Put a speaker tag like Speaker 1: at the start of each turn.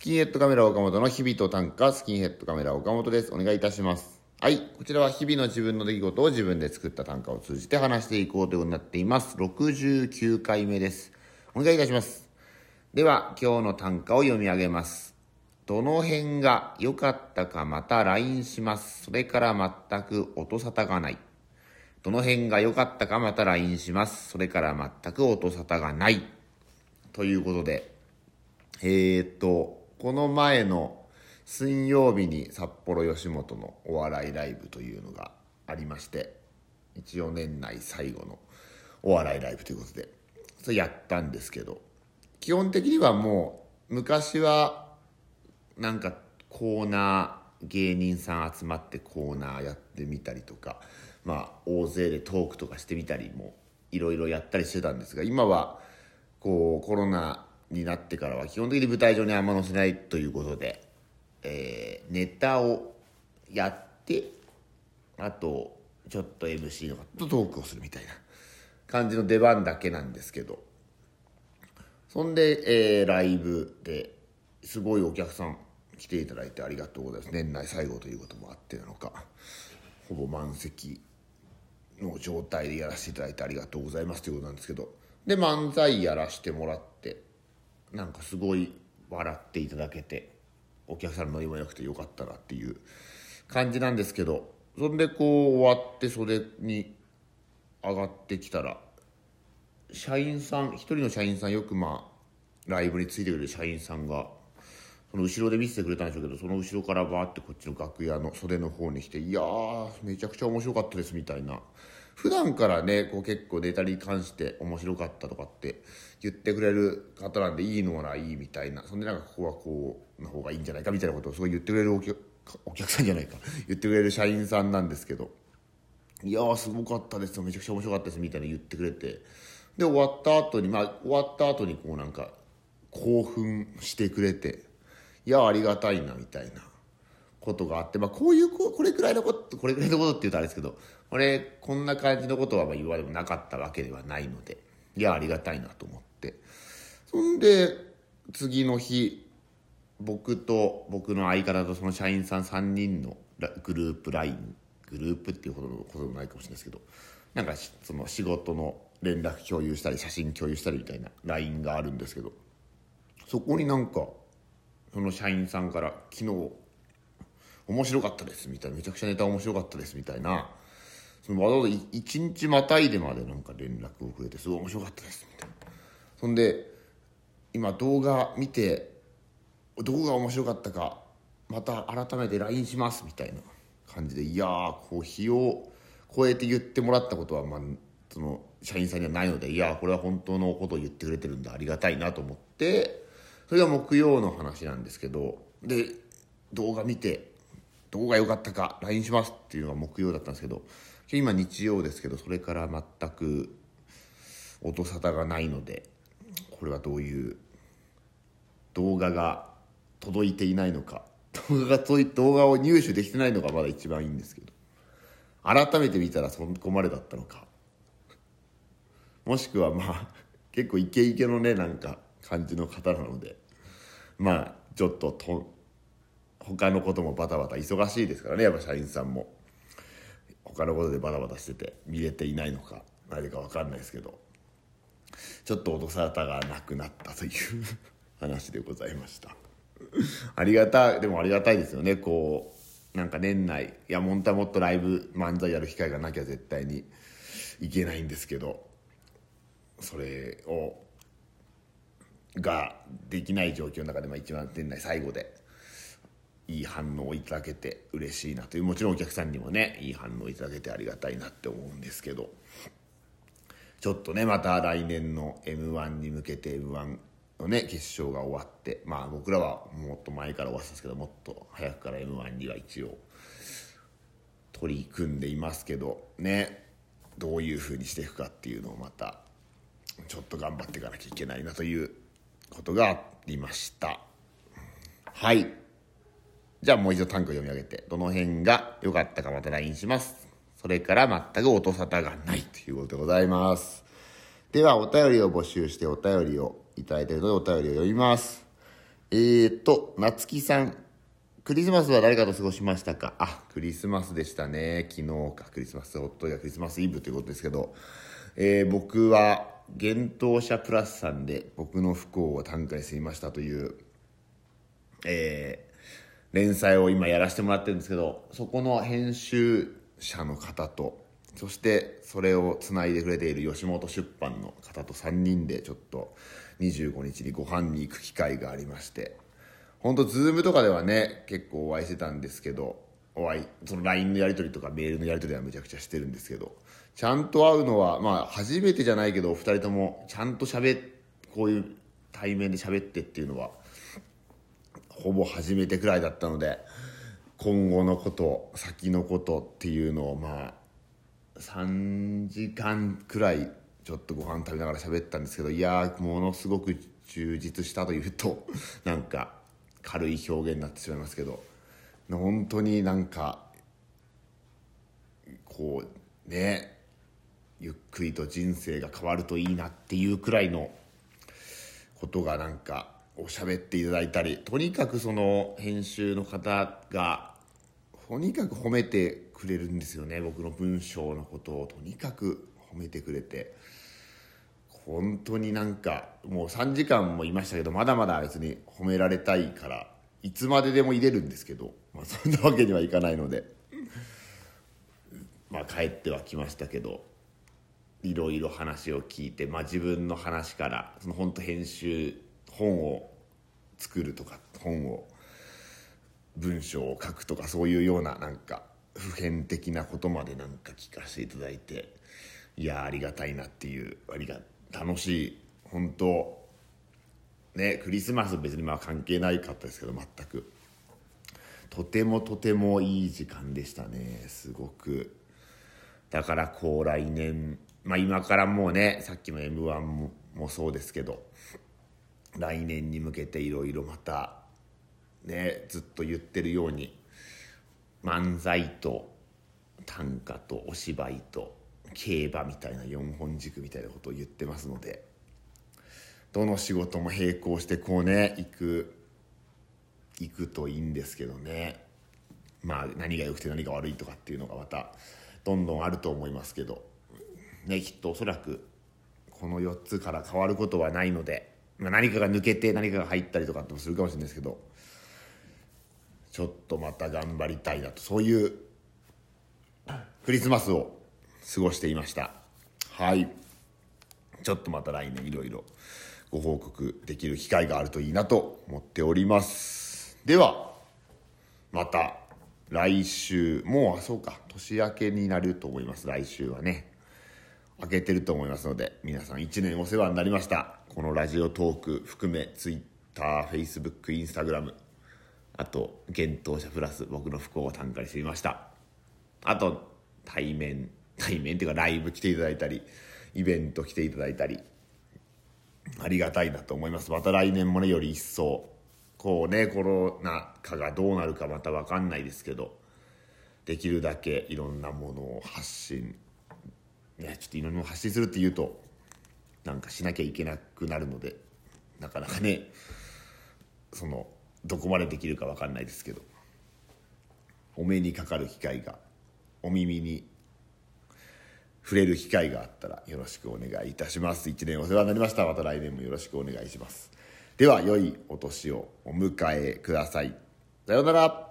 Speaker 1: スキンヘッドカメラ岡本の日々と短歌、スキンヘッドカメラ岡本です。お願いいたします。はい。こちらは日々の自分の出来事を自分で作った短歌を通じて話していこうということになっています。69回目です。お願いいたします。では、今日の短歌を読み上げます。どの辺が良かったかまた LINE します。それから全く音沙汰がない。どの辺が良かったかまた LINE します。それから全く音沙汰がない。ということで、えー、っと、この前の水曜日に札幌吉本のお笑いライブというのがありまして、一応年内最後のお笑いライブということで、それやったんですけど、基本的にはもう、昔は、なんかコーナー、芸人さん集まってコーナーやってみたりとか、まあ、大勢でトークとかしてみたりも、いろいろやったりしてたんですが、今は、こう、コロナになってからは基本的に舞台上にあんま載せないということで、えーネタをやって、あと、ちょっと MC の方とトークをするみたいな感じの出番だけなんですけど、そんで、えーライブですごいお客さん来ていただいてありがとうございます。年内最後ということもあってなのか、ほぼ満席の状態でやらせていただいてありがとうございますということなんですけど、で、漫才やらせてもらって、なんかすごい笑っていただけて、お客さんのノリも良くてよかったなっていう感じなんですけど、そんでこう終わって袖に上がってきたら、社員さん、一人の社員さんよくまあ、ライブについてくれる社員さんが、その後ろで見せてくれたんでしょうけど、その後ろからバーってこっちの楽屋の袖の方に来て、いやー、めちゃくちゃ面白かったですみたいな。普段からね、こう結構ネタに関して面白かったとかって言ってくれる方なんで、いいのならいいみたいな。そんでなんかここはこう、の方がいいんじゃないかみたいなことをすごい言ってくれるお客お客さんじゃないか。言ってくれる社員さんなんですけど、いやーすごかったですめちゃくちゃ面白かったです。みたいな言ってくれて。で終わった後にまあ終わった後にこうなんか興奮してくれて。いやありがたいなみたいな。ことがあってまあこういうここれくらいのことこれくらいのことって言うとあれですけどこれこんな感じのことはまあ言われもなかったわけではないのでいやありがたいなと思って。そんで次の日僕と僕の相方とその社員さん3人のグループ LINE グループっていうほどのこともないかもしれないですけどなんかその仕事の連絡共有したり写真共有したりみたいな LINE があるんですけどそこになんかその社員さんから「昨日面白かったです」みたいな「めちゃくちゃネタ面白かったです」みたいなそのわざわざ一日またいでまでなんか連絡をくれて「すごい面白かったです」みたいな。そんで今動画見てどこが面白かったかまた改めて LINE しますみたいな感じでいやーこう日を超えて言ってもらったことは、まあ、その社員さんにはないのでいやーこれは本当のことを言ってくれてるんだありがたいなと思ってそれが木曜の話なんですけどで動画見てどこが良かったか LINE しますっていうのが木曜だったんですけど今日曜ですけどそれから全く音沙汰がないのでこれはどういう動画が届いていないのか動画が動画を入手できてないのがまだ一番いいんですけど改めて見たらそこまでだったのかもしくはまあ結構イケイケのねなんか感じの方なのでまあちょっとと他のこともバタバタ忙しいですからねやっぱ社員さんも。他のことでバタバタしてて見れていないのか何か分かんないですけど。ちょっと音沙汰がなくなったという 話でございました。ありがたい、でもありがたいですよね、こう、なんか年内、いや、本当はもっとライブ、漫才やる機会がなきゃ絶対にいけないんですけど、それを、ができない状況の中で、まあ一番年内最後で、いい反応をいただけて嬉しいなという、もちろんお客さんにもね、いい反応をいただけてありがたいなって思うんですけど、ちょっとね、また来年の M1 に向けて M1 のね、決勝が終わって、まあ僕らはもっと前から終わってたんですけど、もっと早くから M1 には一応取り組んでいますけど、ね、どういう風にしていくかっていうのをまた、ちょっと頑張っていかなきゃいけないなということがありました。はい。じゃあもう一度単語読み上げて、どの辺が良かったかまた LINE します。それから全く音沙汰がないということでございます。では、お便りを募集してお便りをいただいているのでお便りを読みます。えーと、夏木さん。クリスマスは誰かと過ごしましたか？あ、クリスマスでしたね。昨日か、クリスマス、おっといがクリスマスイブということですけど、えー、僕は、幻冬者プラスさんで僕の不幸を短歌にすみましたという、えー、連載を今やらせてもらってるんですけど、そこの編集者の方と、そしてそれをつないでくれている吉本出版の方と3人でちょっと25日にご飯に行く機会がありまして本当ズームとかではね結構お会いしてたんですけどお会いその LINE のやり取りとかメールのやり取りはめちゃくちゃしてるんですけどちゃんと会うのはまあ初めてじゃないけどお二人ともちゃんと喋っこういう対面で喋ってっていうのはほぼ初めてくらいだったので今後のこと先のことっていうのをまあ3時間くらいちょっとご飯食べながら喋ったんですけどいやものすごく充実したというと なんか軽い表現になってしまいますけど本当になんかこうねゆっくりと人生が変わるといいなっていうくらいのことがなんかおしゃべっていただいたりとにかくその編集の方がとにかく褒めてくれるんですよね僕の文章のことを。とにかく褒めてくれて。本当になんかもう3時間もいましたけどまだまだ別に褒められたいからいつまででも入れるんですけど、まあ、そんなわけにはいかないので。まあ帰ってはきましたけどいろいろ話を聞いて、まあ、自分の話からその本当編集本を作るとか本を文章を書くとかそういうようななんか普遍的なことまでなんか聞かせていただいていやありがたいなっていうありが楽しい本当ねクリスマス別にまあ関係ないかったですけど全く。とてもとてもいい時間でしたねすごく。だからこう来年まあ今からもうねさっきの m 1ももそうですけど来年に向けていろいろまたねずっと言ってるように漫才と短歌とお芝居と競馬みたいな4本軸みたいなことを言ってますのでどの仕事も並行してこうね行く行くといいんですけどね。まあ何が良くて何が悪いとかっていうのがまたどんどんあると思いますけど。ねきっとおそらくこの4つから変わることはないので、何かが抜けて何かが入ったりとかってもするかもしれないですけどちょっとまた頑張りたいなと。そういうクリスマスを過ごしていました。はい。ちょっとまた来年いろいろご報告できる機会があるといいなと思っております。ではまた来週もうあそうか年明けになると思います。来週はね明けてると思いますので皆さん1年お世話になりました。このラジオトーク含め TwitterFacebook、Instagram あと幻冬者プラス僕の不幸を短歌にしてみました。あと対面対面っていうかライブ来ていただいたりイベント来ていただいたりありがたいなと思います。また来年もねより一層こうねコロナ禍がどうなるかまた分かんないですけどできるだけいろんなものを発信ねちょっといろんなものを発信するっていうとなんかしなきゃいけなくなるのでなかなかねそのどこまでできるか分かんないですけどお目にかかる機会がお耳に触れる機会があったらよろしくお願いいたします。一年お世話になりました。また来年もよろしくお願いします。では良いお年をお迎えください。さようなら。